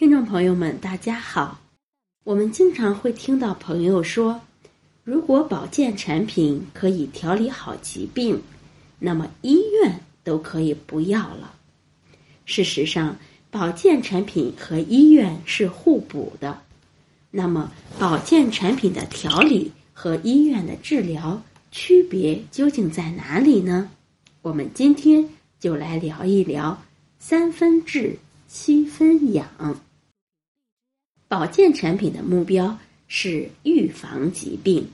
听众朋友们，大家好。我们经常会听到朋友说，如果保健产品可以调理好疾病，那么医院都可以不要了。事实上，保健产品和医院是互补的。那么，保健产品的调理和医院的治疗区别究竟在哪里呢？我们今天就来聊一聊三分治七分养。保健产品的目标是预防疾病，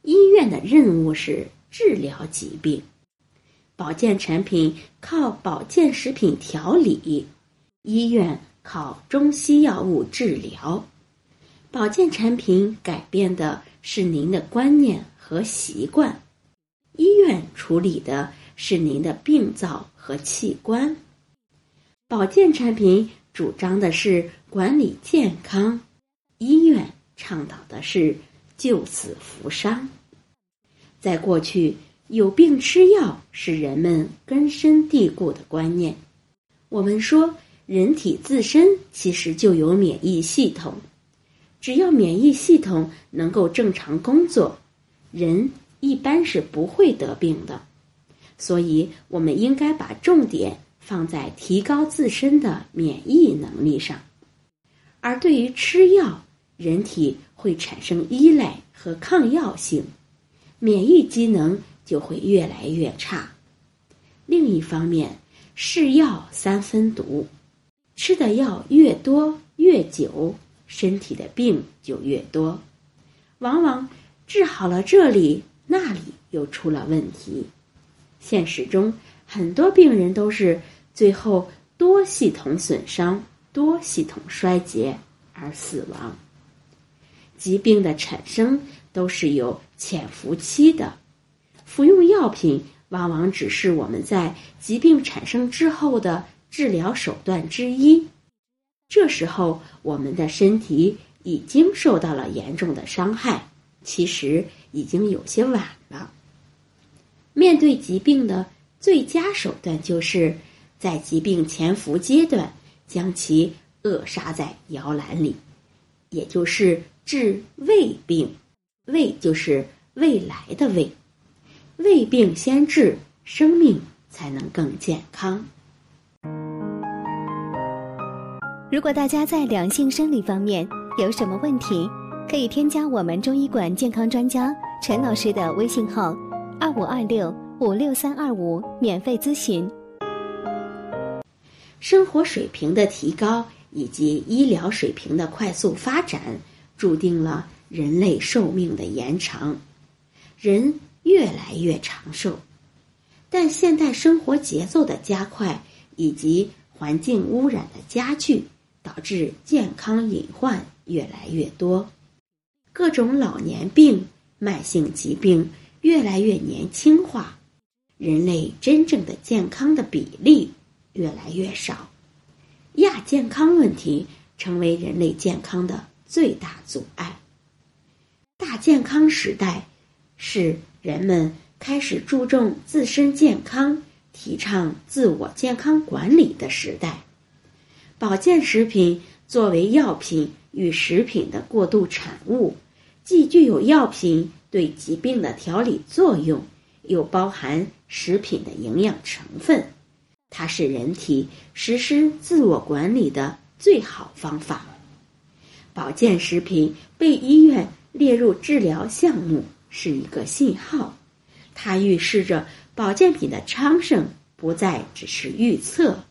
医院的任务是治疗疾病。保健产品靠保健食品调理，医院靠中西药物治疗。保健产品改变的是您的观念和习惯，医院处理的是您的病灶和器官。保健产品。主张的是管理健康，医院倡导的是救死扶伤。在过去，有病吃药是人们根深蒂固的观念。我们说，人体自身其实就有免疫系统，只要免疫系统能够正常工作，人一般是不会得病的。所以，我们应该把重点。放在提高自身的免疫能力上，而对于吃药，人体会产生依赖和抗药性，免疫机能就会越来越差。另一方面，是药三分毒，吃的药越多越久，身体的病就越多，往往治好了这里，那里又出了问题。现实中，很多病人都是。最后，多系统损伤、多系统衰竭而死亡。疾病的产生都是有潜伏期的，服用药品往往只是我们在疾病产生之后的治疗手段之一。这时候，我们的身体已经受到了严重的伤害，其实已经有些晚了。面对疾病的最佳手段就是。在疾病潜伏阶段，将其扼杀在摇篮里，也就是治胃病。胃就是未来的胃，胃病先治，生命才能更健康。如果大家在两性生理方面有什么问题，可以添加我们中医馆健康专家陈老师的微信号：二五二六五六三二五，免费咨询。生活水平的提高以及医疗水平的快速发展，注定了人类寿命的延长，人越来越长寿。但现代生活节奏的加快以及环境污染的加剧，导致健康隐患越来越多，各种老年病、慢性疾病越来越年轻化，人类真正的健康的比例。越来越少，亚健康问题成为人类健康的最大阻碍。大健康时代是人们开始注重自身健康、提倡自我健康管理的时代。保健食品作为药品与食品的过渡产物，既具有药品对疾病的调理作用，又包含食品的营养成分。它是人体实施自我管理的最好方法。保健食品被医院列入治疗项目是一个信号，它预示着保健品的昌盛不再只是预测，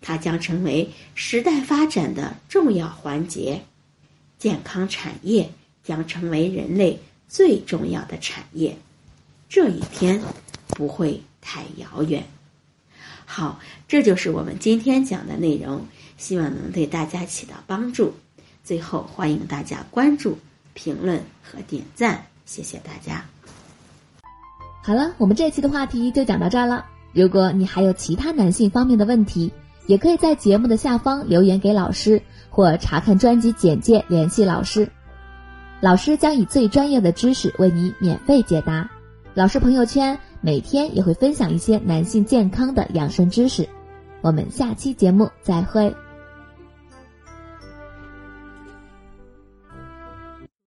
它将成为时代发展的重要环节。健康产业将成为人类最重要的产业，这一天不会太遥远。好，这就是我们今天讲的内容，希望能对大家起到帮助。最后，欢迎大家关注、评论和点赞，谢谢大家。好了，我们这期的话题就讲到这儿了。如果你还有其他男性方面的问题，也可以在节目的下方留言给老师，或查看专辑简介联系老师。老师将以最专业的知识为你免费解答。老师朋友圈。每天也会分享一些男性健康的养生知识，我们下期节目再会。